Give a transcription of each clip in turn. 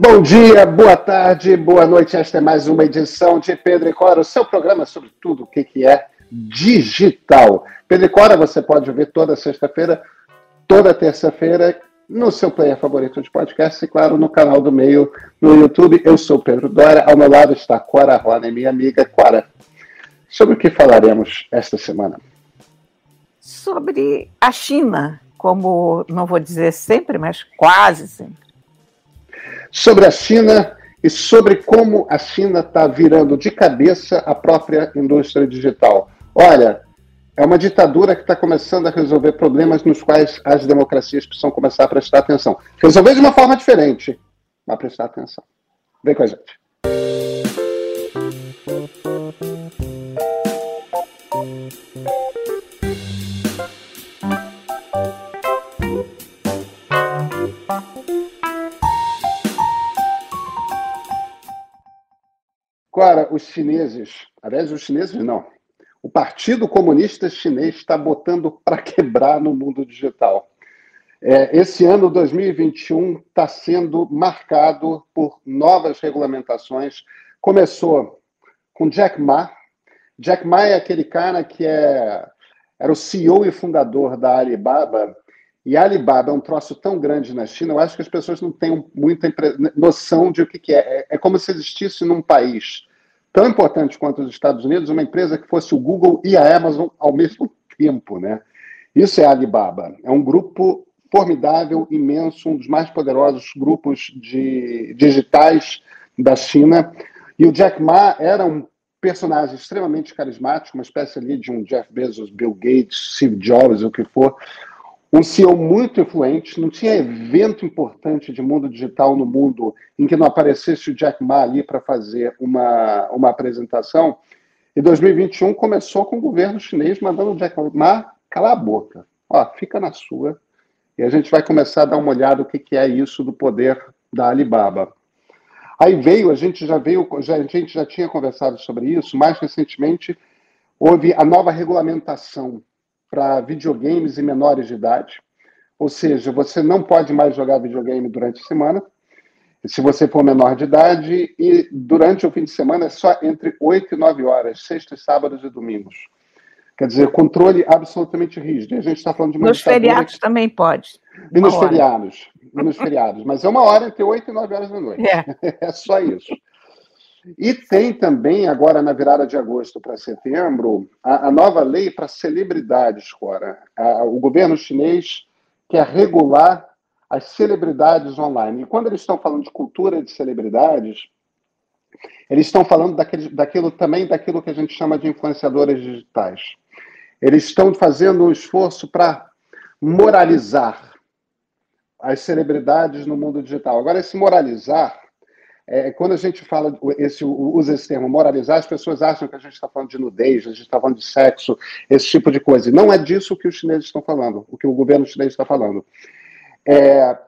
Bom dia, boa tarde, boa noite. Esta é mais uma edição de Pedro e Cora, o seu programa sobre tudo o que é digital. Pedro e Cora você pode ouvir toda sexta-feira, toda terça-feira, no seu player favorito de podcast e, claro, no canal do meio no YouTube. Eu sou Pedro Dória, ao meu lado está Cora Rona, minha amiga Cora. Sobre o que falaremos esta semana? Sobre a China, como não vou dizer sempre, mas quase sempre sobre a China e sobre como a China está virando de cabeça a própria indústria digital. Olha, é uma ditadura que está começando a resolver problemas nos quais as democracias precisam começar a prestar atenção. Resolver de uma forma diferente, mas prestar atenção. Vem com a gente. Agora, os chineses, aliás, os chineses não, o Partido Comunista Chinês está botando para quebrar no mundo digital. É, esse ano 2021 está sendo marcado por novas regulamentações. Começou com Jack Ma. Jack Ma é aquele cara que é, era o CEO e fundador da Alibaba. E a Alibaba é um troço tão grande na China, eu acho que as pessoas não têm muita noção de o que, que é. é. É como se existisse num país tão importante quanto os Estados Unidos, uma empresa que fosse o Google e a Amazon ao mesmo tempo, né? Isso é a Alibaba. É um grupo formidável, imenso, um dos mais poderosos grupos de digitais da China. E o Jack Ma era um personagem extremamente carismático, uma espécie ali de um Jeff Bezos, Bill Gates, Steve Jobs, o que for, um CEO muito influente, não tinha evento importante de mundo digital no mundo em que não aparecesse o Jack Ma ali para fazer uma, uma apresentação. E 2021 começou com o governo chinês mandando o Jack Ma calar a boca. Ó, fica na sua. E a gente vai começar a dar uma olhada no que, que é isso do poder da Alibaba. Aí veio, a gente já veio, já, a gente já tinha conversado sobre isso, mais recentemente houve a nova regulamentação para videogames e menores de idade. Ou seja, você não pode mais jogar videogame durante a semana, se você for menor de idade, e durante o fim de semana é só entre 8 e 9 horas, sextas, sábados e domingos. Quer dizer, controle absolutamente rígido. E a gente está falando de uma Nos feriados que... também pode. E nos feriados. E nos feriados. Mas é uma hora entre 8 e 9 horas da noite. É, é só isso. E tem também, agora na virada de agosto para setembro, a, a, nova lei para celebridades, Cora. A, o governo chinês quer regular as celebridades online. E quando eles estão falando de cultura de celebridades, eles estão falando daquele, daquilo também daquilo que a gente chama de influenciadoras digitais. Eles estão fazendo um esforço para moralizar as celebridades no mundo digital. Agora, esse moralizar é, quando a gente fala, esse, usa esse termo moralizar, as pessoas acham que a gente está falando de nudez, a gente está falando de sexo, esse tipo de coisa. Não é disso que os chineses estão falando, o que o governo chinês está falando. É,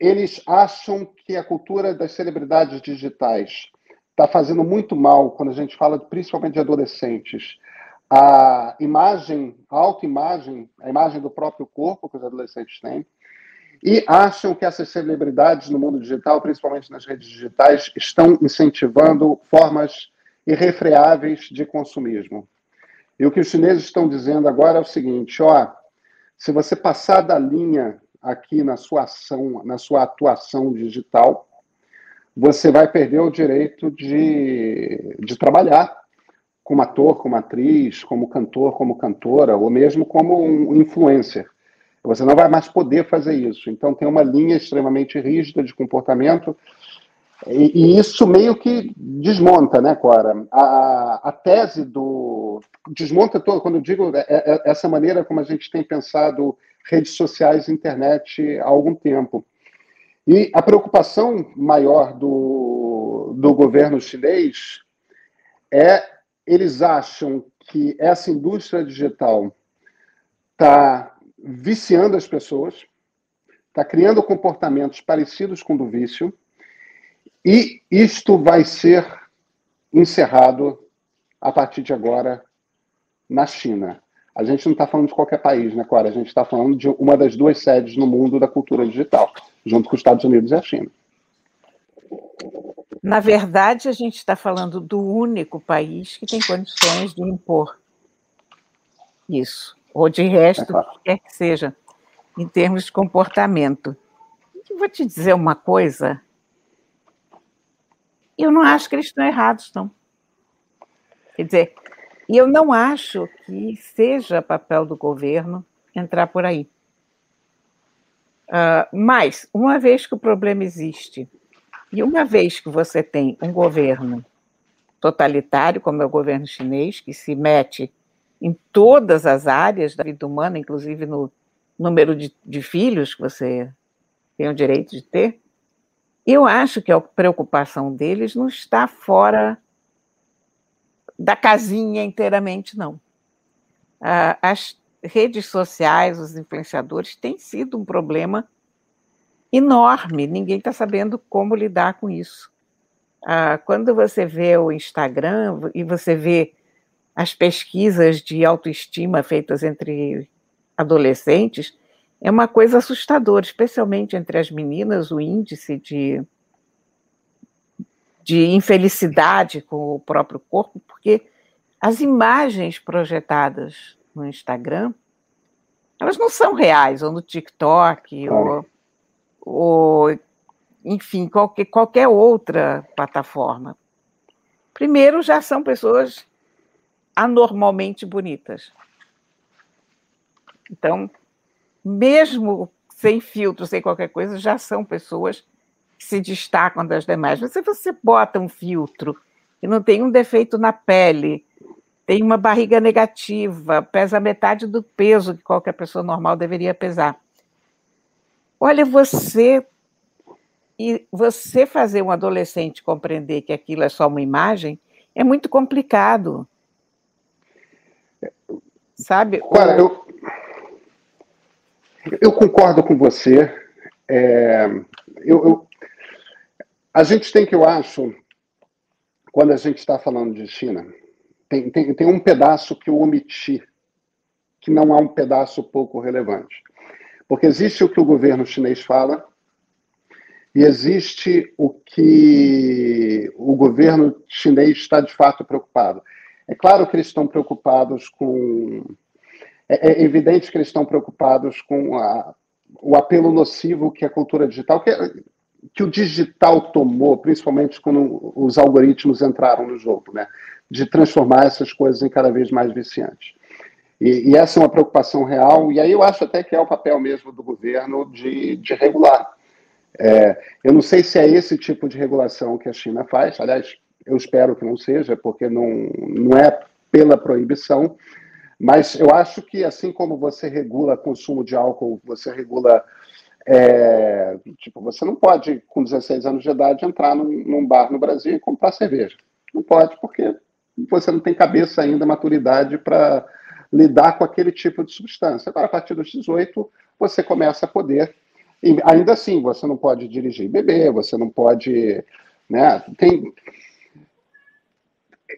eles acham que a cultura das celebridades digitais está fazendo muito mal quando a gente fala principalmente de adolescentes. A imagem, a autoimagem, a imagem do próprio corpo que os adolescentes têm, e acham que essas celebridades no mundo digital, principalmente nas redes digitais, estão incentivando formas irrefreáveis de consumismo. E o que os chineses estão dizendo agora é o seguinte: ó, se você passar da linha aqui na sua ação, na sua atuação digital, você vai perder o direito de, de trabalhar como ator, como atriz, como cantor, como cantora, ou mesmo como um influencer. Você não vai mais poder fazer isso. Então, tem uma linha extremamente rígida de comportamento. E, e isso meio que desmonta, né, Cora? A, a tese do. Desmonta todo, quando eu digo é, é, essa maneira como a gente tem pensado redes sociais internet há algum tempo. E a preocupação maior do, do governo chinês é eles acham que essa indústria digital está viciando as pessoas, está criando comportamentos parecidos com o do vício, e isto vai ser encerrado a partir de agora na China. A gente não está falando de qualquer país, né, Clara? A gente está falando de uma das duas sedes no mundo da cultura digital, junto com os Estados Unidos e a China. Na verdade, a gente está falando do único país que tem condições de impor isso, ou de resto, é quer que seja, em termos de comportamento. Eu vou te dizer uma coisa. Eu não acho que eles estão errados, não. Quer dizer, eu não acho que seja papel do governo entrar por aí. Uh, mas, uma vez que o problema existe, e uma vez que você tem um governo totalitário, como é o governo chinês, que se mete em todas as áreas da vida humana, inclusive no número de, de filhos que você tem o direito de ter, eu acho que a preocupação deles não está fora da casinha inteiramente, não. As redes sociais, os influenciadores, têm sido um problema enorme, ninguém está sabendo como lidar com isso. Ah, quando você vê o Instagram e você vê as pesquisas de autoestima feitas entre adolescentes, é uma coisa assustadora, especialmente entre as meninas, o índice de, de infelicidade com o próprio corpo, porque as imagens projetadas no Instagram, elas não são reais, ou no TikTok, ou, ou, enfim, qualquer, qualquer outra plataforma. Primeiro, já são pessoas anormalmente bonitas. Então, mesmo sem filtro, sem qualquer coisa, já são pessoas que se destacam das demais. Mas se você bota um filtro que não tem um defeito na pele, tem uma barriga negativa, pesa metade do peso que qualquer pessoa normal deveria pesar. Olha, você e você fazer um adolescente compreender que aquilo é só uma imagem é muito complicado. Sabe? Olha, eu, eu concordo com você. É, eu, eu, a gente tem que, eu acho, quando a gente está falando de China, tem, tem, tem um pedaço que eu omiti, que não é um pedaço pouco relevante. Porque existe o que o governo chinês fala e existe o que o governo chinês está de fato preocupado. É claro que eles estão preocupados com. É, é evidente que eles estão preocupados com a, o apelo nocivo que a cultura digital, que, que o digital tomou, principalmente quando os algoritmos entraram no jogo, né? de transformar essas coisas em cada vez mais viciantes. E, e, essa é uma preocupação real, e aí eu acho até que é o papel mesmo do governo de, de regular. É, eu não sei se é esse tipo de regulação que a China faz, aliás, eu espero que não seja, porque não, não é pela proibição, mas eu acho que assim como você regula consumo de álcool, você regula. É, tipo, você não pode, com 16 anos de idade, entrar num, num bar no Brasil e comprar cerveja. Não pode, porque você não tem cabeça ainda, maturidade para lidar com aquele tipo de substância. Agora, a partir dos 18, você começa a poder. E ainda assim, você não pode dirigir e beber, você não pode. Né, tem,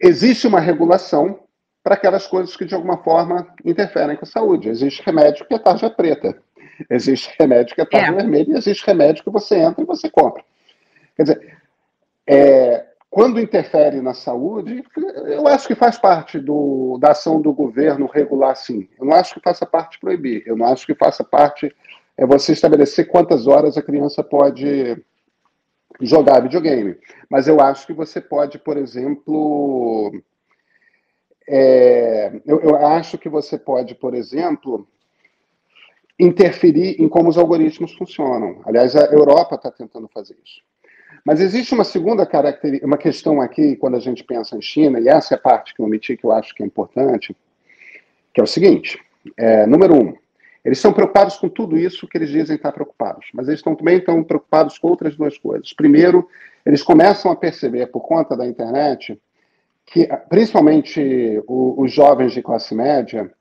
existe uma regulação para aquelas coisas que de alguma forma interferem com a saúde. Existe remédio que é tarja preta, existe remédio que é tarja é. vermelha, e existe remédio que você entra e você compra. Quer dizer, é, quando interfere na saúde, eu acho que faz parte do, da ação do governo regular sim. Eu não acho que faça parte proibir. Eu não acho que faça parte é você estabelecer quantas horas a criança pode jogar videogame. Mas eu acho que você pode, por exemplo. É, eu, eu acho que você pode, por exemplo, interferir em como os algoritmos funcionam. Aliás, a Europa está tentando fazer isso. Mas existe uma segunda característica, uma questão aqui, quando a gente pensa em China, e essa é a parte que eu omiti que eu acho que é importante, que é o seguinte: é, número um, eles estão preocupados com tudo isso que eles dizem estar preocupados, mas eles estão, também estão preocupados com outras duas coisas. Primeiro, eles começam a perceber, por conta da internet, que principalmente o, os jovens de classe média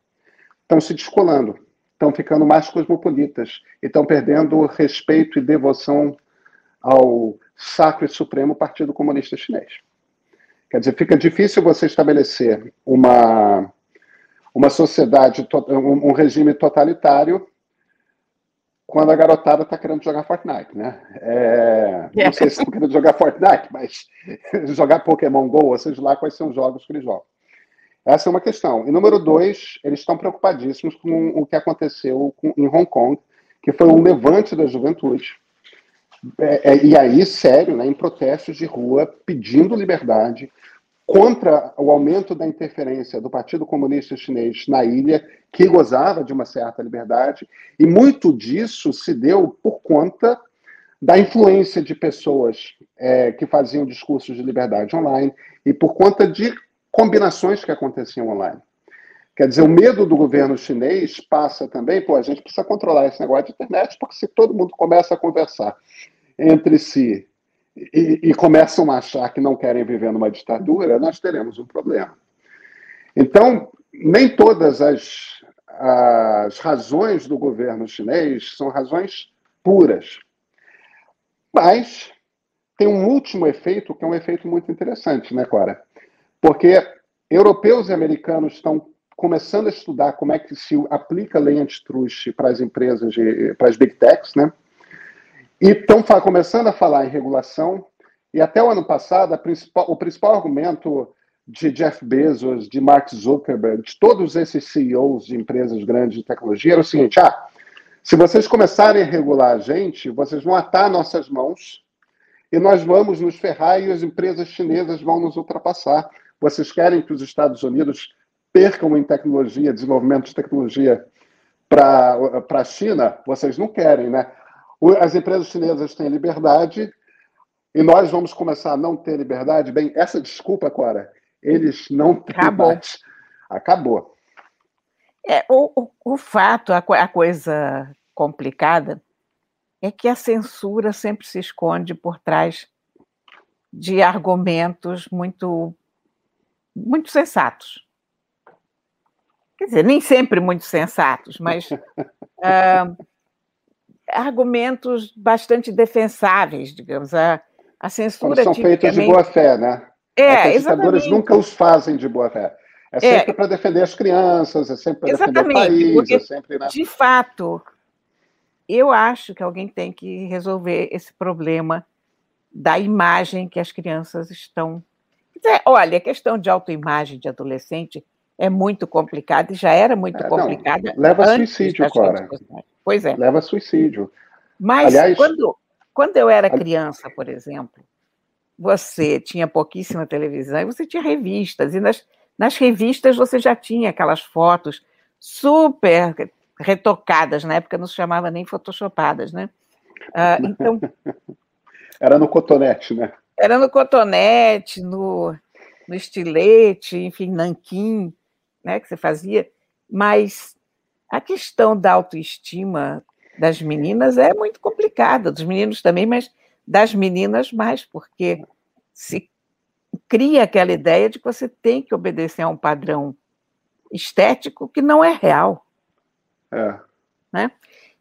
estão se descolando, estão ficando mais cosmopolitas e estão perdendo respeito e devoção ao sacro e supremo Partido Comunista Chinês. Quer dizer, fica difícil você estabelecer uma uma sociedade, um regime totalitário quando a garotada está querendo jogar Fortnite, né? É, não sei se estão querendo jogar Fortnite, mas jogar Pokémon GO, ou seja lá quais são os jogos que eles jogam. Essa é uma questão. E número dois, eles estão preocupadíssimos com o que aconteceu em Hong Kong, que foi um levante da juventude. É, é, e aí, sério, né, em protestos de rua, pedindo liberdade, contra o aumento da interferência do Partido Comunista Chinês na ilha, que gozava de uma certa liberdade, e muito disso se deu por conta da influência de pessoas é, que faziam discursos de liberdade online e por conta de combinações que aconteciam online. Quer dizer, o medo do governo chinês passa também, pô, a gente precisa controlar esse negócio de internet, porque se todo mundo começa a conversar entre si e, e, começam a achar que não querem viver numa ditadura, nós teremos um problema. Então, nem todas as, as razões do governo chinês são razões puras. Mas tem um último efeito, que é um efeito muito interessante, né, Cora? Porque europeus e americanos estão começando a estudar como é que se aplica a lei antitruste para as empresas, para as big techs, né? E estão começando a falar em regulação, e até o ano passado, principal, o principal argumento de Jeff Bezos, de Mark Zuckerberg, de todos esses CEOs de empresas grandes de tecnologia era o seguinte: ah, se vocês começarem a regular a gente, vocês vão atar nossas mãos e nós vamos nos ferrar e as empresas chinesas vão nos ultrapassar. Vocês querem que os Estados Unidos percam em tecnologia, desenvolvimento de tecnologia para a China? Vocês não querem, né? As empresas chinesas têm liberdade e nós vamos começar a não ter liberdade. Bem, essa desculpa, Cora, eles não têm Acabou. Mais. Acabou. É, o, o, o fato, a, a coisa complicada, é que a censura sempre se esconde por trás de argumentos muito, muito sensatos. Quer dizer, nem sempre muito sensatos, mas uh, argumentos bastante defensáveis, digamos. A, a censura. Quando são feitos de boa fé, né? É, Os ditadores nunca os fazem de boa fé. É sempre é, para defender as crianças, é sempre para defender o país, porque, é sempre. Né? De fato, eu acho que alguém tem que resolver esse problema da imagem que as crianças estão. Olha, a questão de autoimagem de adolescente é muito complicada e já era muito é, complicada. Não, leva a suicídio, Cora. Pois é. Leva a suicídio. Mas Aliás, quando, quando eu era criança, por exemplo, você tinha pouquíssima televisão e você tinha revistas, e nas, nas revistas você já tinha aquelas fotos super retocadas, na época não se chamava nem photoshopadas, né? Ah, então. Era no cotonete, né? Era no cotonete, no, no estilete, enfim, nanquim, né, que você fazia. Mas a questão da autoestima das meninas é muito complicada, dos meninos também, mas das meninas mais, porque se cria aquela ideia de que você tem que obedecer a um padrão estético que não é real. É. Né?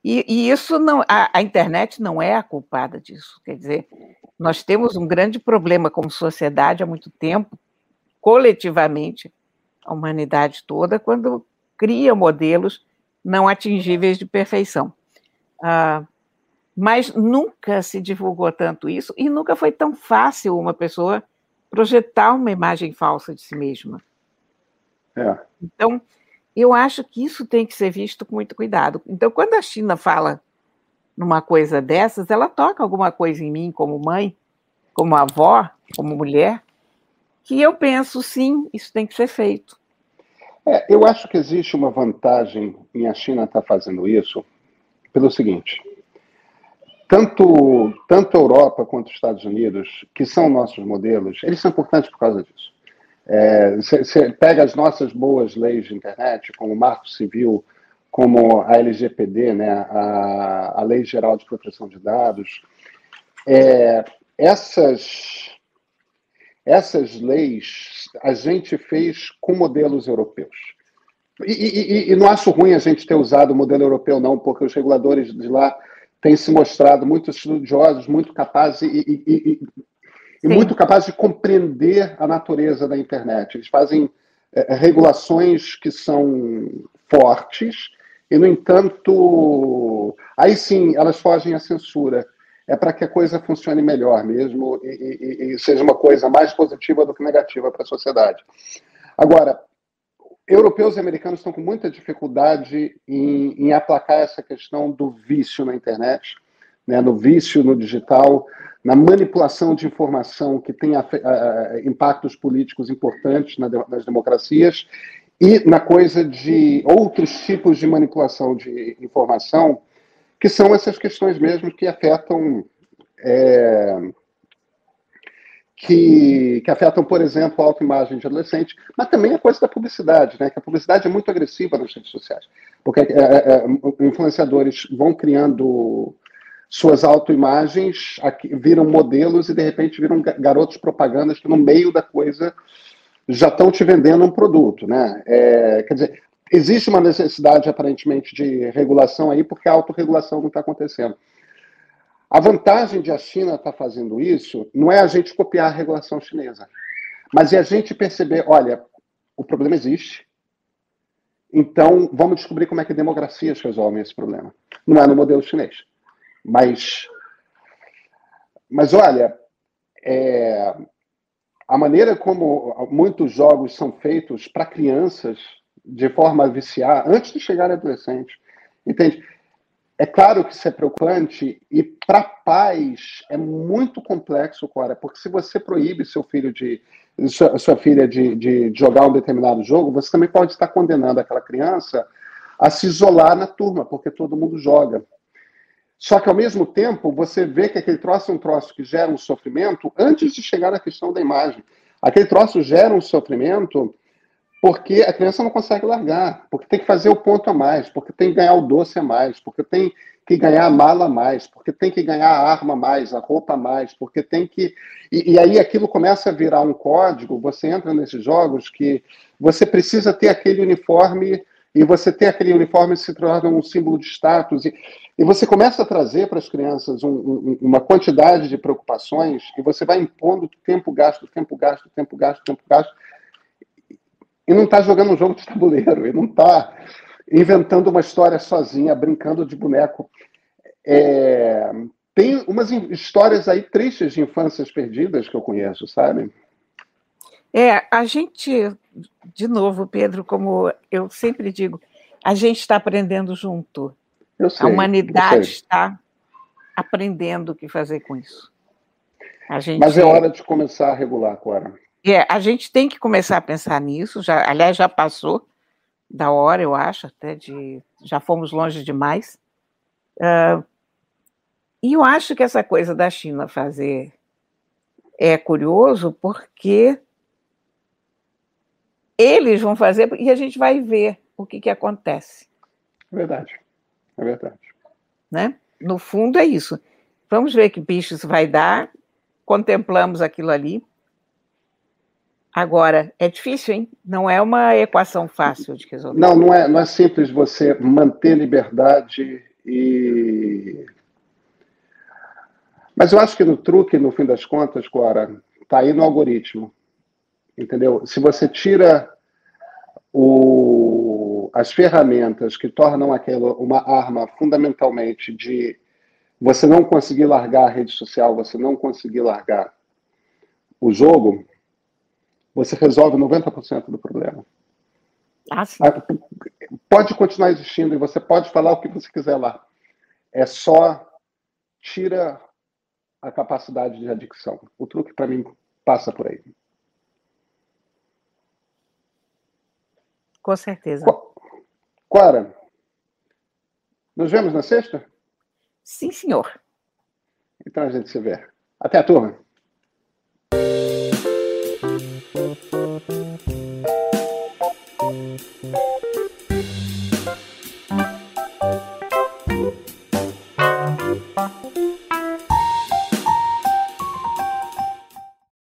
E, e isso não, a, a, internet não é a culpada disso. Quer dizer, nós temos um grande problema como sociedade há muito tempo, coletivamente, a humanidade toda, quando cria modelos não atingíveis de perfeição. Ah, mas nunca se divulgou tanto isso e nunca foi tão fácil uma pessoa projetar uma imagem falsa de si mesma. É. Então, eu acho que isso tem que ser visto com muito cuidado. Então, quando a China fala numa coisa dessas, ela toca alguma coisa em mim como mãe, como avó, como mulher, que eu penso, sim, isso tem que ser feito. É, eu acho que existe uma vantagem em a China estar tá fazendo isso, pelo seguinte: tanto, tanto a Europa quanto os Estados Unidos, que são nossos modelos, eles são importantes por causa disso. Você é, pega as nossas boas leis de internet, como o Marco Civil, como a LGPD, né, a, a Lei Geral de Proteção de Dados, é, essas, essas leis a gente fez com modelos europeus. E, e, e, não acho ruim a gente ter usado o modelo europeu, não, porque os reguladores de lá têm se mostrado muito estudiosos, muito capazes e, e muito capazes de compreender a natureza da internet. Eles fazem é, regulações que são fortes, e, no entanto, aí sim, elas fogem à censura. É para que a coisa funcione melhor mesmo e, e, e seja uma coisa mais positiva do que negativa para a sociedade. Agora, europeus e americanos estão com muita dificuldade em, em aplacar essa questão do vício na internet, né, no vício no digital, na manipulação de informação que tem a, a, impactos políticos importantes na, nas democracias e na coisa de outros tipos de manipulação de informação, que são essas questões mesmo que afetam. É, que, que, afetam, por exemplo, a autoimagem de adolescente, mas também a coisa da publicidade, né? que a publicidade é muito agressiva nas redes sociais, porque é, é, é influenciadores vão criando suas autoimagens, viram modelos e de repente viram garotos propagandas que no meio da coisa já estão te vendendo um produto, né? É, quer dizer, existe uma necessidade aparentemente de regulação aí, porque a autorregulação não está acontecendo. A vantagem de a China estar tá fazendo isso não é a gente copiar a regulação chinesa, mas é a gente perceber, olha, o problema existe, então vamos descobrir como é que democracias resolvem esse problema. Não é no modelo chinês, mas, mas olha, é, a maneira como muitos jogos são feitos para crianças de forma a viciar antes de chegar adolescente, entende? É claro que isso é preocupante e para pais é muito complexo, Cora, porque se você proíbe seu filho de sua, sua filha de, de, jogar um determinado jogo, você também pode estar condenando aquela criança a se isolar na turma, porque todo mundo joga. Só que, ao mesmo tempo, você vê que aquele troço é um troço que gera um sofrimento antes de chegar à questão da imagem. Aquele troço gera um sofrimento porque a criança não consegue largar, porque tem que fazer o ponto a mais, porque tem que ganhar o doce a mais, porque tem que ganhar a mala a mais, porque tem que ganhar a arma a mais, a roupa a mais, porque tem que. E, e aí aquilo começa a virar um código, você entra nesses jogos que você precisa ter aquele uniforme e você ter aquele uniforme se torna um símbolo de status. E, e você começa a trazer para as crianças um, um, uma quantidade de preocupações e você vai impondo tempo gasto, tempo gasto, tempo gasto, tempo gasto. E não está jogando um jogo de tabuleiro, e não está inventando uma história sozinha, brincando de boneco. É, tem umas histórias aí tristes de infâncias perdidas que eu conheço, sabe? É, a gente, de novo, Pedro, como eu sempre digo, a gente está aprendendo junto. Sei, a humanidade está aprendendo o que fazer com isso. Mas é hora de começar a regular, Cora. É, a gente tem que começar a pensar nisso. Já, aliás, já passou da hora, eu acho, até de. Já fomos longe demais. Uh, e eu acho que essa coisa da China fazer é curioso porque eles vão fazer e a gente vai ver o que, que acontece. É verdade. É verdade. Né? No fundo, é isso. Vamos ver que bicho isso vai dar. Contemplamos aquilo ali. Agora, é difícil, hein? Não é uma equação fácil de resolver. Não, não é, não é simples você manter liberdade e. Mas eu acho que no truque, no fim das contas, Cora, está aí no algoritmo. Entendeu? Se você tira o, as ferramentas que tornam aquilo uma arma fundamentalmente de você não conseguir largar a rede social, você não conseguir largar o jogo, você resolve 90% do problema. Ah, sim. Pode continuar existindo e você pode falar o que você quiser lá. É só tira a capacidade de adicção. O truque para mim passa por aí. Com certeza. Clara, nos vemos na sexta? Sim, senhor. Então a gente se vê. Até a turma.